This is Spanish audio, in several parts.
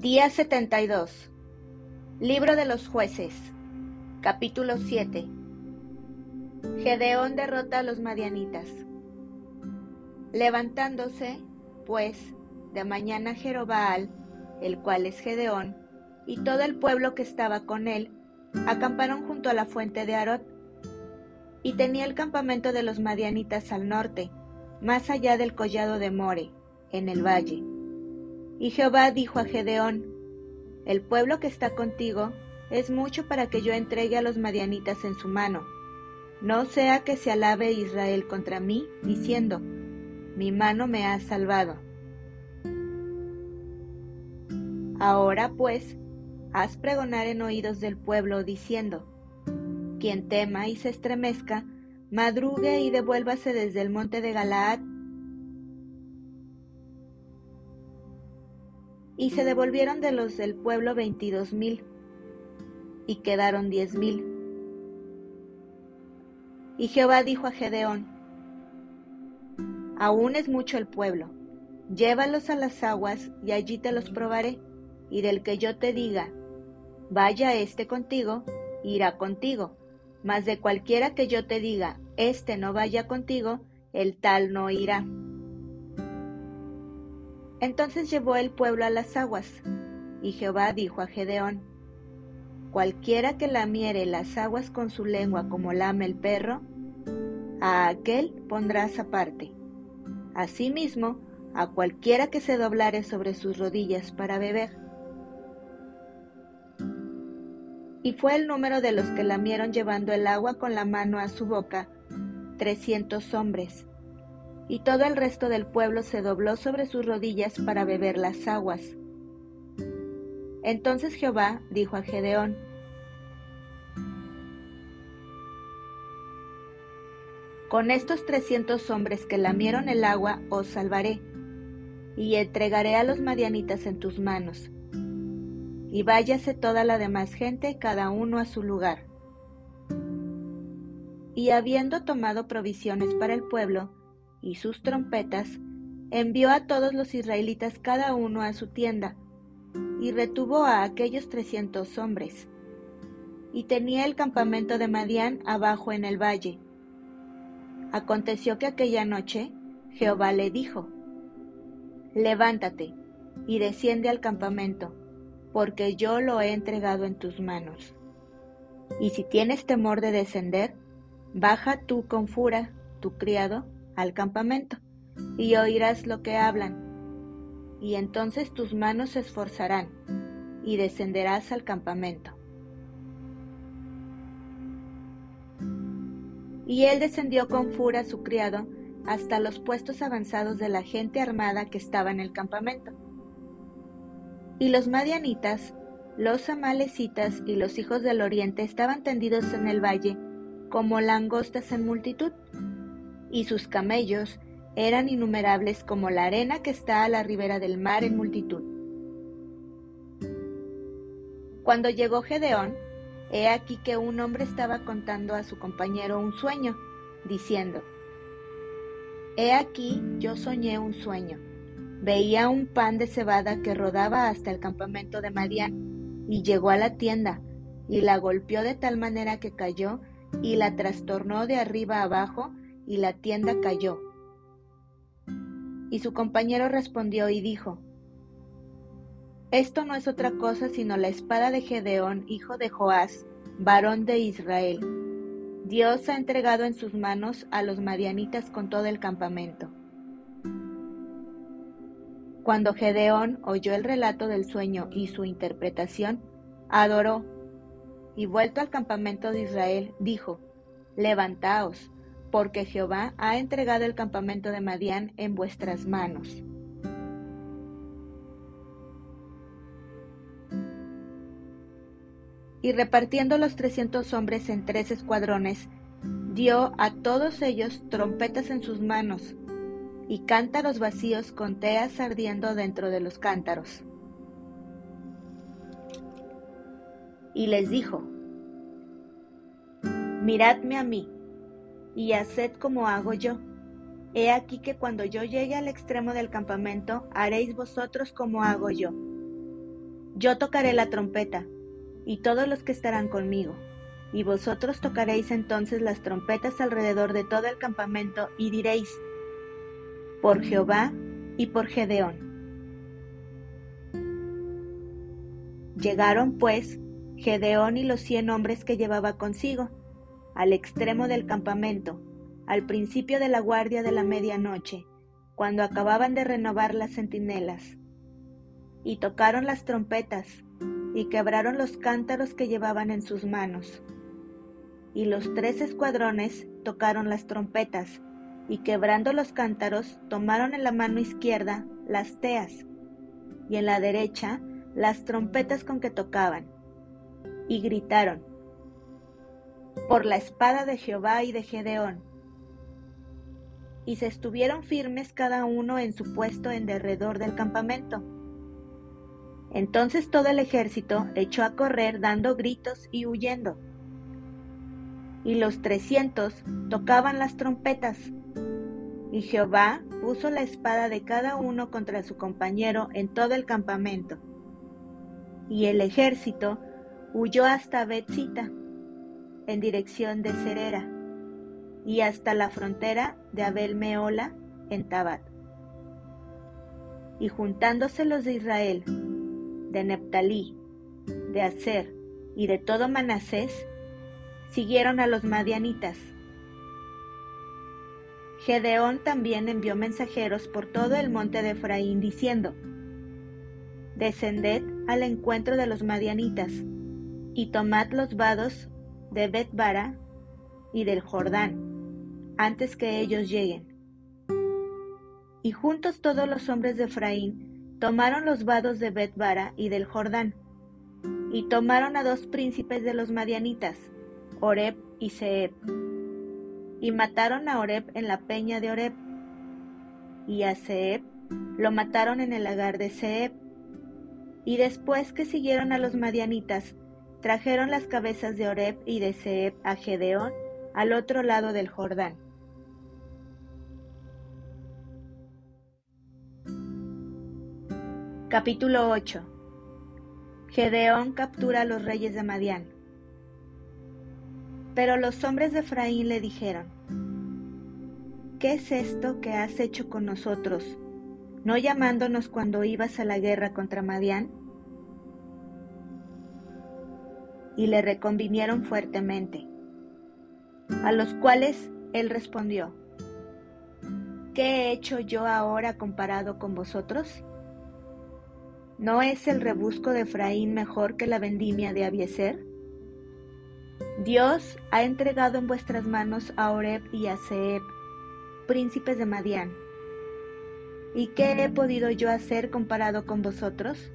Día 72. Libro de los jueces. Capítulo 7. Gedeón derrota a los madianitas. Levantándose, pues, de mañana Jerobaal, el cual es Gedeón, y todo el pueblo que estaba con él, acamparon junto a la fuente de Arot, y tenía el campamento de los madianitas al norte, más allá del collado de More, en el valle y Jehová dijo a Gedeón, El pueblo que está contigo es mucho para que yo entregue a los madianitas en su mano. No sea que se alabe Israel contra mí, diciendo, Mi mano me ha salvado. Ahora pues, haz pregonar en oídos del pueblo, diciendo, Quien tema y se estremezca, madrugue y devuélvase desde el monte de Galaad y se devolvieron de los del pueblo veintidós mil, y quedaron diez mil. Y Jehová dijo a Gedeón, Aún es mucho el pueblo, llévalos a las aguas, y allí te los probaré, y del que yo te diga, vaya este contigo, irá contigo, mas de cualquiera que yo te diga, este no vaya contigo, el tal no irá. Entonces llevó el pueblo a las aguas, y Jehová dijo a Gedeón, Cualquiera que lamiere las aguas con su lengua como lame el perro, a aquel pondrás aparte. Asimismo, a cualquiera que se doblare sobre sus rodillas para beber. Y fue el número de los que lamieron llevando el agua con la mano a su boca, trescientos hombres y todo el resto del pueblo se dobló sobre sus rodillas para beber las aguas. Entonces Jehová dijo a Gedeón, Con estos trescientos hombres que lamieron el agua os salvaré, y entregaré a los madianitas en tus manos. Y váyase toda la demás gente, cada uno a su lugar. Y habiendo tomado provisiones para el pueblo, y sus trompetas, envió a todos los israelitas cada uno a su tienda, y retuvo a aquellos trescientos hombres. Y tenía el campamento de Madián abajo en el valle. Aconteció que aquella noche Jehová le dijo, Levántate y desciende al campamento, porque yo lo he entregado en tus manos. Y si tienes temor de descender, baja tú con fura, tu criado, al campamento, y oirás lo que hablan. Y entonces tus manos se esforzarán, y descenderás al campamento. Y él descendió con fura su criado hasta los puestos avanzados de la gente armada que estaba en el campamento. Y los madianitas, los amalecitas y los hijos del oriente estaban tendidos en el valle como langostas en multitud, y sus camellos eran innumerables como la arena que está a la ribera del mar en multitud. Cuando llegó Gedeón, he aquí que un hombre estaba contando a su compañero un sueño, diciendo, He aquí yo soñé un sueño. Veía un pan de cebada que rodaba hasta el campamento de Madián, y llegó a la tienda, y la golpeó de tal manera que cayó, y la trastornó de arriba abajo, y la tienda cayó. Y su compañero respondió y dijo, Esto no es otra cosa sino la espada de Gedeón, hijo de Joás, varón de Israel. Dios ha entregado en sus manos a los madianitas con todo el campamento. Cuando Gedeón oyó el relato del sueño y su interpretación, adoró, y vuelto al campamento de Israel, dijo, Levantaos, porque Jehová ha entregado el campamento de Madián en vuestras manos. Y repartiendo los trescientos hombres en tres escuadrones, dio a todos ellos trompetas en sus manos y cántaros vacíos con teas ardiendo dentro de los cántaros. Y les dijo, Miradme a mí y haced como hago yo. He aquí que cuando yo llegue al extremo del campamento, haréis vosotros como hago yo. Yo tocaré la trompeta, y todos los que estarán conmigo, y vosotros tocaréis entonces las trompetas alrededor de todo el campamento, y diréis, por Jehová y por Gedeón. Llegaron, pues, Gedeón y los cien hombres que llevaba consigo, al extremo del campamento, al principio de la guardia de la medianoche, cuando acababan de renovar las centinelas. Y tocaron las trompetas, y quebraron los cántaros que llevaban en sus manos. Y los tres escuadrones tocaron las trompetas, y quebrando los cántaros, tomaron en la mano izquierda las teas, y en la derecha las trompetas con que tocaban, y gritaron, por la espada de Jehová y de Gedeón. Y se estuvieron firmes cada uno en su puesto en derredor del campamento. Entonces todo el ejército echó a correr dando gritos y huyendo. Y los trescientos tocaban las trompetas. Y Jehová puso la espada de cada uno contra su compañero en todo el campamento y el ejército huyó hasta Betzita, en dirección de Cerera, y hasta la frontera de Abel Meola, en Tabat. Y juntándose los de Israel, de Neptalí, de Aser y de todo Manasés, siguieron a los madianitas. Gedeón también envió mensajeros por todo el monte de Efraín diciendo, Descended al encuentro de los madianitas, y tomad los vados de Betbara y del Jordán, antes que ellos lleguen. Y juntos todos los hombres de Efraín tomaron los vados de Betbara y del Jordán, y tomaron a dos príncipes de los madianitas, Oreb y Seb, y mataron a Oreb en la peña de Oreb, y a Seb lo mataron en el lagar de Seb y después que siguieron a los madianitas, trajeron las cabezas de Oreb y de Seb a Gedeón al otro lado del Jordán. Capítulo 8 Gedeón captura a los reyes de Madián. Pero los hombres de Efraín le dijeron, ¿Qué es esto que has hecho con nosotros, no llamándonos cuando ibas a la guerra contra Madián? Y le reconvinieron fuertemente, a los cuales él respondió, ¿qué he hecho yo ahora comparado con vosotros? ¿No es el rebusco de Efraín mejor que la vendimia de Abieser? Dios ha entregado en vuestras manos a Oreb y a Seb, príncipes de Madián ¿Y qué he podido yo hacer comparado con vosotros?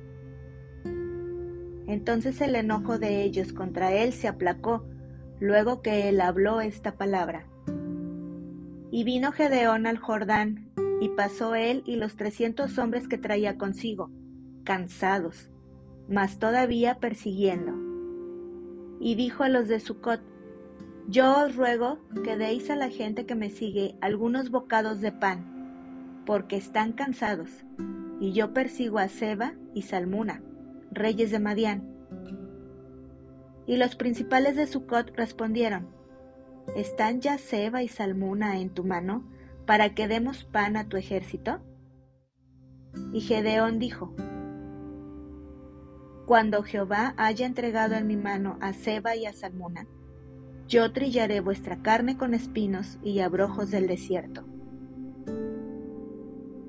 Entonces el enojo de ellos contra él se aplacó, luego que él habló esta palabra. Y vino Gedeón al Jordán, y pasó él y los trescientos hombres que traía consigo, cansados, mas todavía persiguiendo. Y dijo a los de Sucot, Yo os ruego que deis a la gente que me sigue algunos bocados de pan porque están cansados, y yo persigo a Seba y Salmuna, reyes de Madián. Y los principales de Sucot respondieron, ¿Están ya Seba y Salmuna en tu mano para que demos pan a tu ejército? Y Gedeón dijo, Cuando Jehová haya entregado en mi mano a Seba y a Salmuna, yo trillaré vuestra carne con espinos y abrojos del desierto.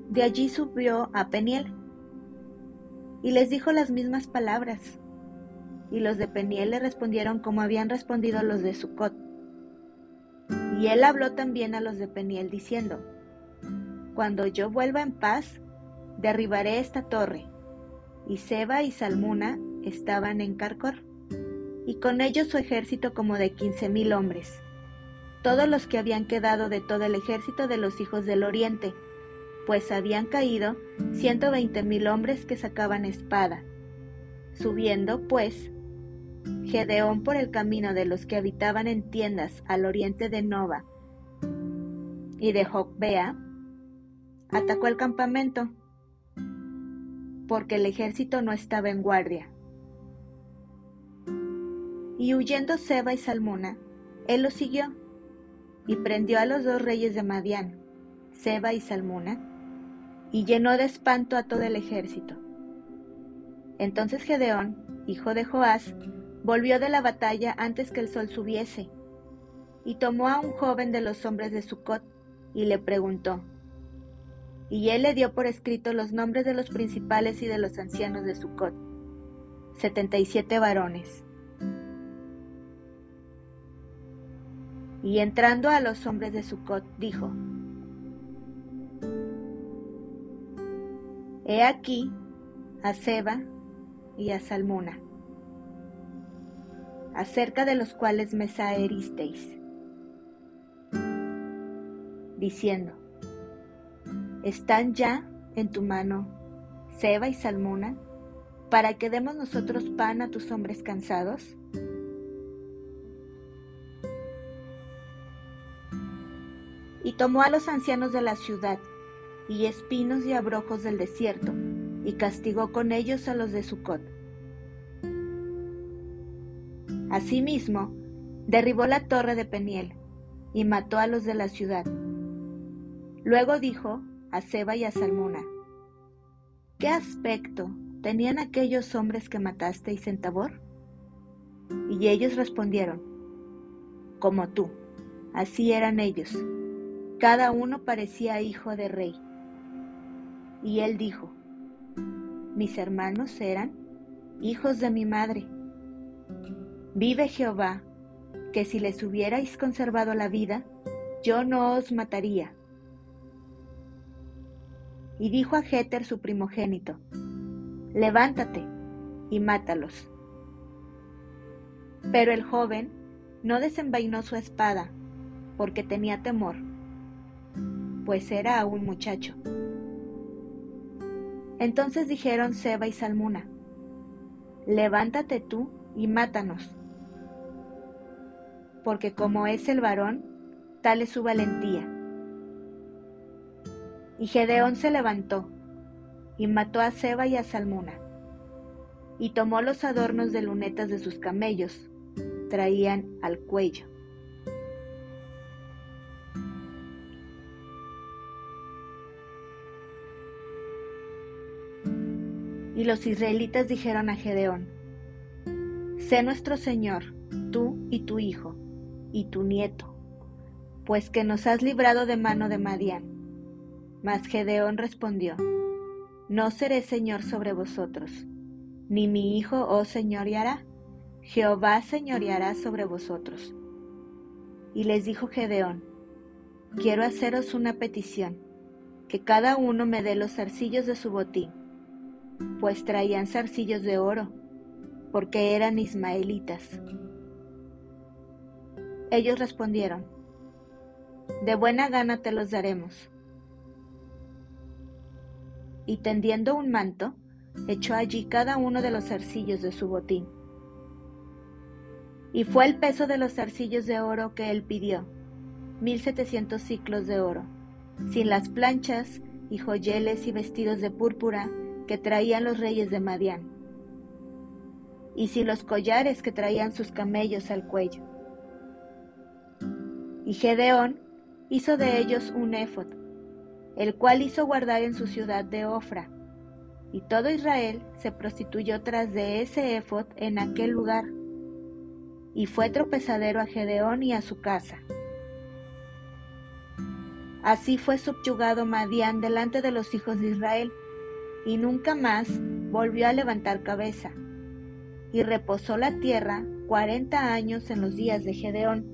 De allí subió a Peniel y les dijo las mismas palabras. Y los de Peniel le respondieron como habían respondido los de Sucot. Y él habló también a los de Peniel diciendo, Cuando yo vuelva en paz, derribaré esta torre. Y Seba y Salmuna estaban en Carcor, y con ellos su ejército como de quince mil hombres, todos los que habían quedado de todo el ejército de los hijos del oriente, pues habían caído ciento veinte mil hombres que sacaban espada. Subiendo, pues, Gedeón por el camino de los que habitaban en tiendas al oriente de Nova y de Jocbea, atacó el campamento. porque el ejército no estaba en guardia. Y huyendo Seba y Salmuna, él los siguió y prendió a los dos reyes de Madián, Seba y Salmuna, y llenó de espanto a todo el ejército. Entonces Gedeón, hijo de Joás, volvió de la batalla antes que el sol subiese, y tomó a un joven de los hombres de Sucot, y le preguntó. Y él le dio por escrito los nombres de los principales y de los ancianos de Sucot, setenta y siete varones. Y entrando a los hombres de Sucot, dijo, He aquí a Seba y a Salmuna, acerca de los cuales me saheristeis, diciendo, ¿están ya en tu mano Seba y Salmuna, para que demos nosotros pan a tus hombres cansados? Y tomó a los ancianos de la ciudad, y espinos y abrojos del desierto, y castigó con ellos a los de Sucot. Asimismo, derribó la torre de Peniel, y mató a los de la ciudad. Luego dijo a Seba y a Salmuna, ¿qué aspecto tenían aquellos hombres que matasteis en Tabor? Y ellos respondieron, como tú, así eran ellos, cada uno parecía hijo de rey. Y él dijo, mis hermanos eran hijos de mi madre. Vive Jehová, que si les hubierais conservado la vida, yo no os mataría. Y dijo a Jeter su primogénito, levántate y mátalos. Pero el joven no desenvainó su espada, porque tenía temor, pues era aún muchacho. Entonces dijeron Seba y Salmuna, levántate tú y mátanos, porque como es el varón, tal es su valentía. Y Gedeón se levantó y mató a Seba y a Salmuna, y tomó los adornos de lunetas de sus camellos, traían al cuello. Y los israelitas dijeron a Gedeón, Sé nuestro Señor, tú y tu hijo, y tu nieto, pues que nos has librado de mano de Madián. Mas Gedeón respondió, No seré Señor sobre vosotros, ni mi hijo os señoreará, Jehová señoreará sobre vosotros. Y les dijo Gedeón, Quiero haceros una petición, que cada uno me dé los zarcillos de su botín pues traían zarcillos de oro, porque eran ismaelitas. Ellos respondieron, de buena gana te los daremos. Y tendiendo un manto, echó allí cada uno de los zarcillos de su botín. Y fue el peso de los zarcillos de oro que él pidió, mil setecientos ciclos de oro, sin las planchas y joyeles y vestidos de púrpura que traían los reyes de Madián, y si los collares que traían sus camellos al cuello. Y Gedeón hizo de ellos un éfod, el cual hizo guardar en su ciudad de Ofra, y todo Israel se prostituyó tras de ese éfod en aquel lugar, y fue tropezadero a Gedeón y a su casa. Así fue subyugado Madián delante de los hijos de Israel, y nunca más volvió a levantar cabeza. Y reposó la tierra cuarenta años en los días de Gedeón.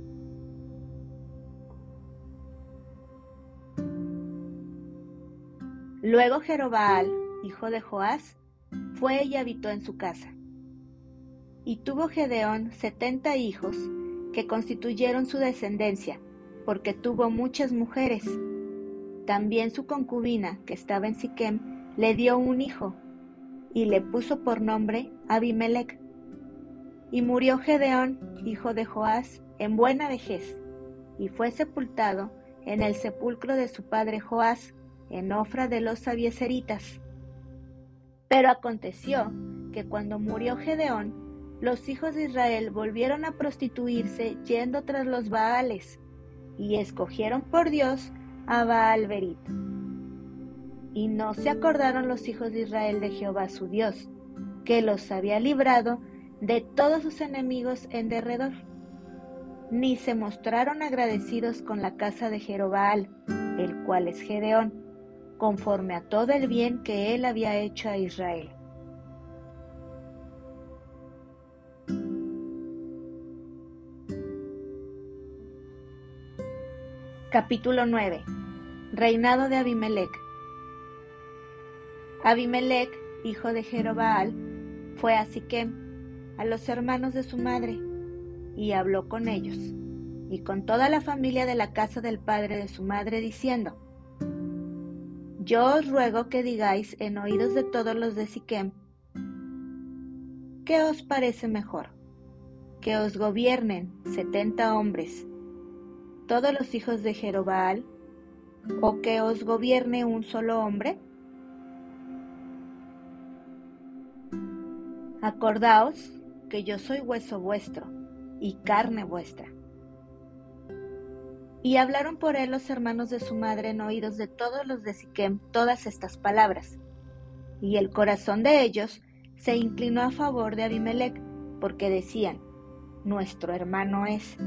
Luego Jerobaal, hijo de Joás, fue y habitó en su casa. Y tuvo Gedeón setenta hijos que constituyeron su descendencia, porque tuvo muchas mujeres. También su concubina, que estaba en Siquem, le dio un hijo y le puso por nombre Abimelech. Y murió Gedeón, hijo de Joás, en buena vejez, y fue sepultado en el sepulcro de su padre Joás, en Ofra de los Abieseritas. Pero aconteció que cuando murió Gedeón, los hijos de Israel volvieron a prostituirse yendo tras los Baales, y escogieron por Dios a Baal Berit. Y no se acordaron los hijos de Israel de Jehová su Dios, que los había librado de todos sus enemigos en derredor, ni se mostraron agradecidos con la casa de Jerobaal, el cual es Gedeón, conforme a todo el bien que él había hecho a Israel. Capítulo 9 Reinado de Abimelech Abimelech, hijo de Jerobaal, fue a Siquem, a los hermanos de su madre, y habló con ellos, y con toda la familia de la casa del padre de su madre, diciendo, Yo os ruego que digáis en oídos de todos los de Siquem, ¿qué os parece mejor? Que os gobiernen setenta hombres todos los hijos de Jerobaal, o que os gobierne un solo hombre? Acordaos que yo soy hueso vuestro y carne vuestra. Y hablaron por él los hermanos de su madre en oídos de todos los de Siquem todas estas palabras. Y el corazón de ellos se inclinó a favor de Abimelech, porque decían, nuestro hermano es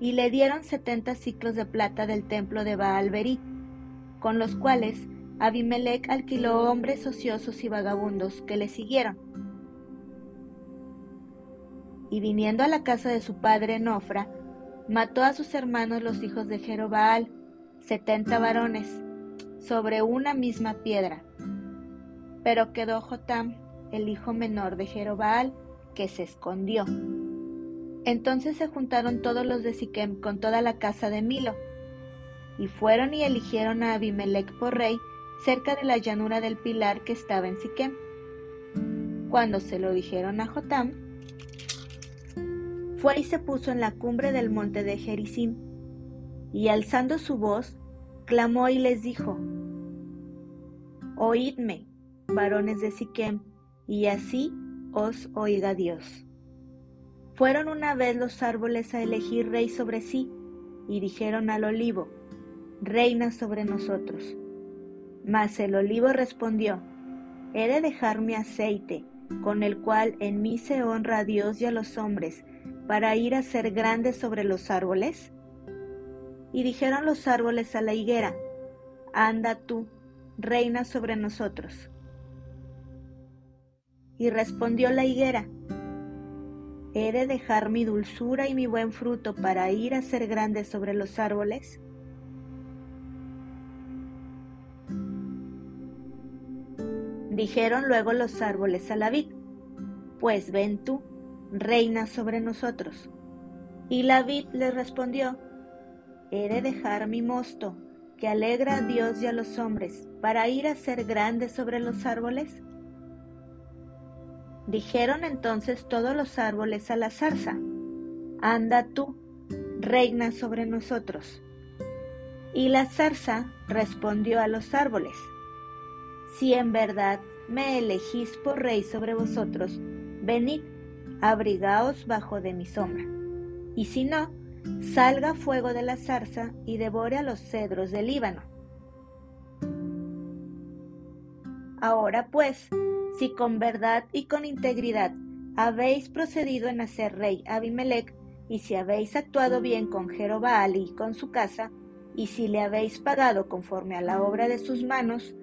y le dieron setenta ciclos de plata del templo de baal con los cuales Abimelech alquiló hombres ociosos y vagabundos que le siguieron. Y viniendo a la casa de su padre Nofra, mató a sus hermanos los hijos de Jerobaal, setenta varones, sobre una misma piedra. Pero quedó Jotam, el hijo menor de Jerobaal, que se escondió. Entonces se juntaron todos los de Siquem con toda la casa de Milo, y fueron y eligieron a Abimelech por rey cerca de la llanura del pilar que estaba en Siquem. Cuando se lo dijeron a Jotam, fue y se puso en la cumbre del monte de Gerizim, y alzando su voz, clamó y les dijo, Oídme, varones de Siquem, y así os oiga Dios. Fueron una vez los árboles a elegir rey sobre sí, y dijeron al olivo, Reina sobre nosotros. Mas el olivo respondió, He de dejar mi aceite, con el cual en mí se honra a Dios y a los hombres, para ir a ser grande sobre los árboles. Y dijeron los árboles a la higuera, Anda tú, reina sobre nosotros. Y respondió la higuera, ¿He de dejar mi dulzura y mi buen fruto para ir a ser grande sobre los árboles? Dijeron luego los árboles a la vid, pues ven tú, reina sobre nosotros. Y la vid les respondió, he de dejar mi mosto, que alegra a Dios y a los hombres, para ir a ser grande sobre los árboles. Dijeron entonces todos los árboles a la zarza, Anda tú, reina sobre nosotros. Y la zarza respondió a los árboles, Si en verdad me elegís por rey sobre vosotros, venid, abrigaos bajo de mi sombra. Y si no, salga fuego de la zarza y devore a los cedros del Líbano. Ahora pues, si con verdad y con integridad habéis procedido en hacer rey Abimelech, y si habéis actuado bien con Jerobaal y con su casa, y si le habéis pagado conforme a la obra de sus manos,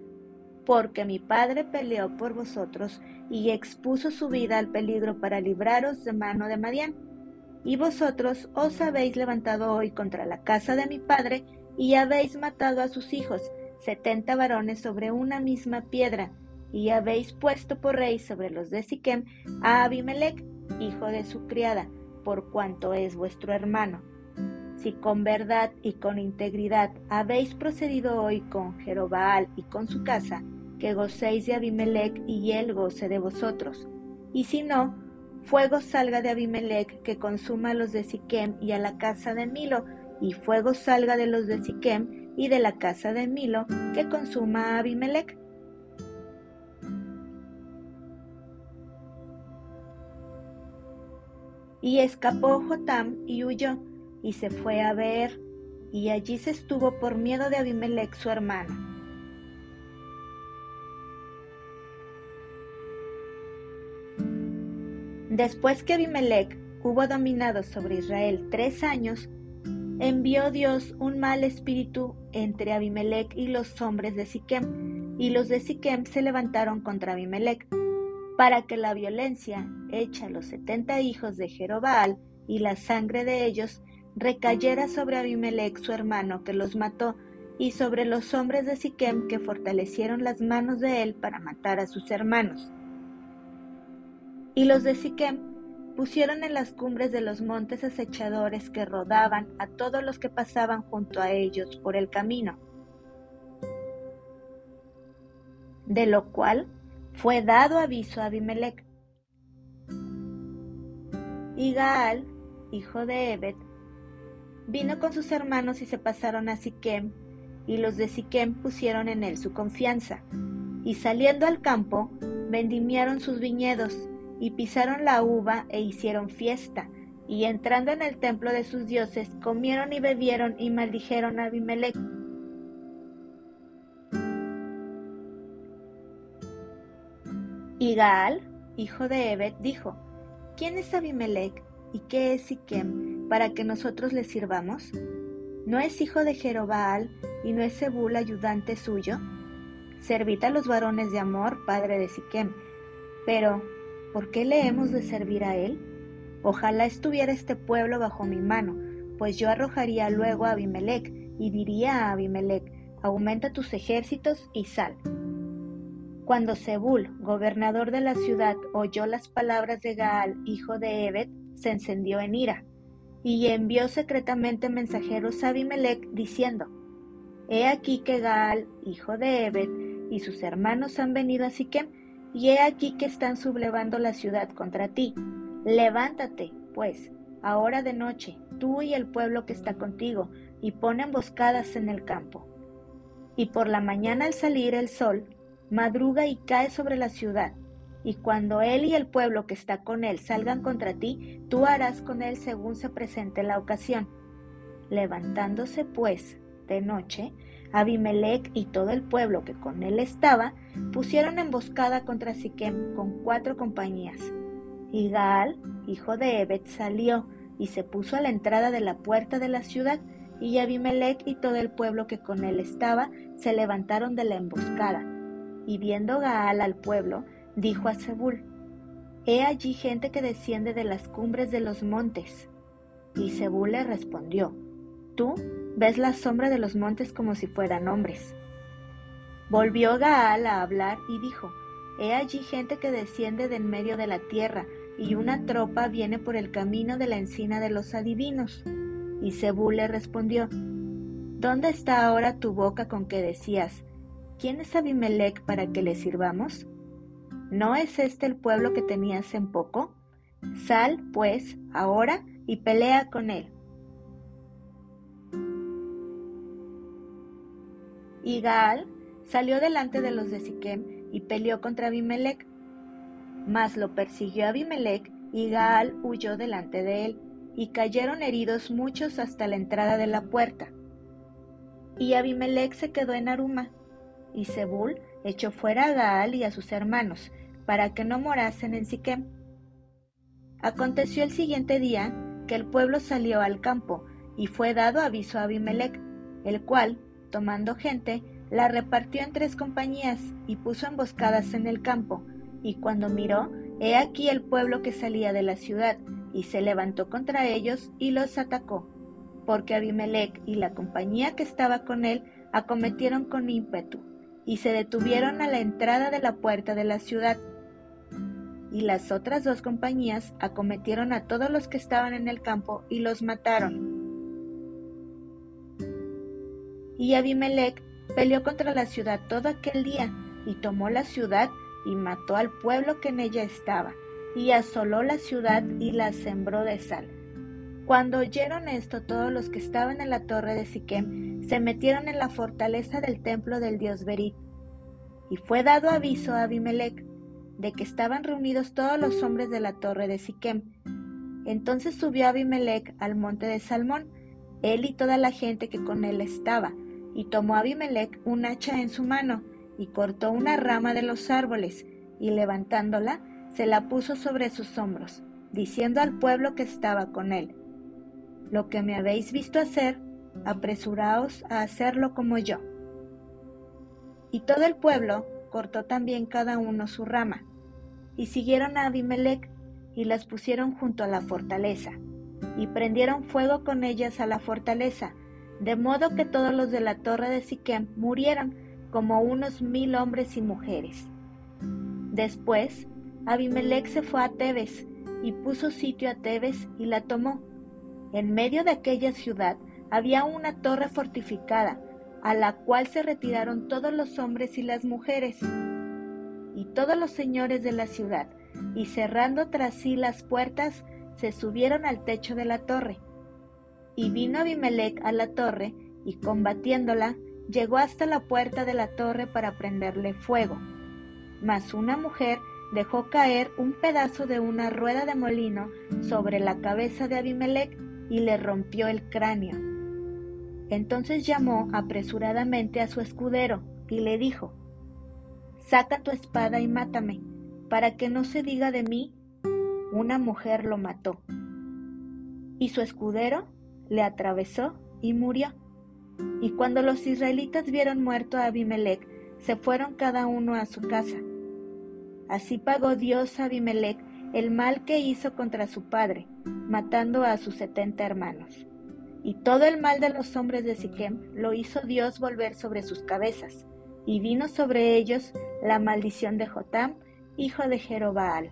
porque mi padre peleó por vosotros y expuso su vida al peligro para libraros de mano de Madián. Y vosotros os habéis levantado hoy contra la casa de mi padre y habéis matado a sus hijos, setenta varones sobre una misma piedra, y habéis puesto por rey sobre los de Siquem a Abimelech, hijo de su criada, por cuanto es vuestro hermano. Si con verdad y con integridad habéis procedido hoy con Jerobaal y con su casa, que gocéis de Abimelech y él goce de vosotros. Y si no, fuego salga de Abimelech que consuma a los de Siquem y a la casa de Milo, y fuego salga de los de Siquem y de la casa de Milo que consuma a Abimelech. Y escapó Jotam y huyó, y se fue a Beer, y allí se estuvo por miedo de Abimelech su hermano. Después que Abimelech hubo dominado sobre Israel tres años, envió Dios un mal espíritu entre Abimelech y los hombres de Siquem, y los de Siquem se levantaron contra Abimelech, para que la violencia hecha a los setenta hijos de Jerobaal y la sangre de ellos recayera sobre Abimelech su hermano que los mató, y sobre los hombres de Siquem que fortalecieron las manos de él para matar a sus hermanos. Y los de Siquem pusieron en las cumbres de los montes acechadores que rodaban a todos los que pasaban junto a ellos por el camino. De lo cual fue dado aviso a Abimelech. Y Gaal, hijo de Ebed, vino con sus hermanos y se pasaron a Siquem, y los de Siquem pusieron en él su confianza. Y saliendo al campo, vendimiaron sus viñedos y pisaron la uva e hicieron fiesta, y entrando en el templo de sus dioses, comieron y bebieron y maldijeron a Abimelech. Y Gaal, hijo de Ebed, dijo, ¿quién es Abimelech y qué es Siquem para que nosotros le sirvamos? ¿No es hijo de Jerobaal y no es Zebul ayudante suyo? Servid a los varones de Amor, padre de Siquem. Pero, ¿por qué le hemos de servir a él? Ojalá estuviera este pueblo bajo mi mano, pues yo arrojaría luego a Abimelech y diría a Abimelech, aumenta tus ejércitos y sal. Cuando Zebul, gobernador de la ciudad, oyó las palabras de Gaal, hijo de Ebed, se encendió en ira, y envió secretamente mensajeros a Abimelech, diciendo, He aquí que Gaal, hijo de Ebed, y sus hermanos han venido a Siquem, y he aquí que están sublevando la ciudad contra ti. Levántate, pues, ahora de noche, tú y el pueblo que está contigo, y pon emboscadas en el campo. Y por la mañana al salir el sol, madruga y cae sobre la ciudad. Y cuando él y el pueblo que está con él salgan contra ti, tú harás con él según se presente la ocasión. Levantándose pues de noche, Abimelech y todo el pueblo que con él estaba pusieron emboscada contra Siquem con cuatro compañías. Y Gaal, hijo de Ebed, salió y se puso a la entrada de la puerta de la ciudad, y Abimelech y todo el pueblo que con él estaba se levantaron de la emboscada. Y viendo Gaal al pueblo, dijo a Zebul, He allí gente que desciende de las cumbres de los montes. Y Zebul le respondió, Tú ves la sombra de los montes como si fueran hombres. Volvió Gaal a hablar y dijo, He allí gente que desciende de en medio de la tierra, y una tropa viene por el camino de la encina de los adivinos. Y Zebú le respondió, ¿Dónde está ahora tu boca con que decías, ¿quién es Abimelech para que le sirvamos? ¿No es este el pueblo que tenías en poco? Sal, pues, ahora y pelea con él. Y Gaal salió delante de los de Siquem y peleó contra Abimelech. Mas lo persiguió Abimelech y Gaal huyó delante de él, y cayeron heridos muchos hasta la entrada de la puerta. Y Abimelech se quedó en Aruma, y Zebul echó fuera a Gaal y a sus hermanos, para que no morasen en Siquem. Aconteció el siguiente día que el pueblo salió al campo, y fue dado aviso a Abimelech, el cual, tomando gente, la repartió en tres compañías y puso emboscadas en el campo. Y cuando miró, he aquí el pueblo que salía de la ciudad, y se levantó contra ellos y los atacó, porque Abimelech y la compañía que estaba con él acometieron con ímpetu, y se detuvieron a la entrada de la puerta de la ciudad. Y las otras dos compañías acometieron a todos los que estaban en el campo y los mataron. Y Abimelech peleó contra la ciudad todo aquel día, y tomó la ciudad y mató al pueblo que en ella estaba, y asoló la ciudad y la sembró de sal. Cuando oyeron esto, todos los que estaban en la torre de Siquem se metieron en la fortaleza del templo del dios Berit. Y fue dado aviso a Abimelech de que estaban reunidos todos los hombres de la torre de Siquem. Entonces subió Abimelech al monte de Salmón, él y toda la gente que con él estaba, y tomó Abimelech un hacha en su mano, y cortó una rama de los árboles, y levantándola, se la puso sobre sus hombros, diciendo al pueblo que estaba con él, Lo que me habéis visto hacer, apresuraos a hacerlo como yo. Y todo el pueblo cortó también cada uno su rama, y siguieron a Abimelech y las pusieron junto a la fortaleza, y prendieron fuego con ellas a la fortaleza, de modo que todos los de la torre de Siquem murieron, como unos mil hombres y mujeres. Después, Abimelech se fue a Tebes, y puso sitio a Tebes y la tomó. En medio de aquella ciudad había una torre fortificada, a la cual se retiraron todos los hombres y las mujeres, y todos los señores de la ciudad, y cerrando tras sí las puertas, se subieron al techo de la torre. Y vino Abimelech a la torre, y combatiéndola, llegó hasta la puerta de la torre para prenderle fuego. Mas una mujer dejó caer un pedazo de una rueda de molino sobre la cabeza de Abimelech y le rompió el cráneo. Entonces llamó apresuradamente a su escudero y le dijo, Saca tu espada y mátame, para que no se diga de mí, una mujer lo mató. Y su escudero le atravesó y murió. Y cuando los israelitas vieron muerto a Abimelech, se fueron cada uno a su casa. Así pagó Dios a Abimelech el mal que hizo contra su padre, matando a sus setenta hermanos. Y todo el mal de los hombres de Siquem lo hizo Dios volver sobre sus cabezas, y vino sobre ellos la maldición de Jotam, hijo de Jerobaal.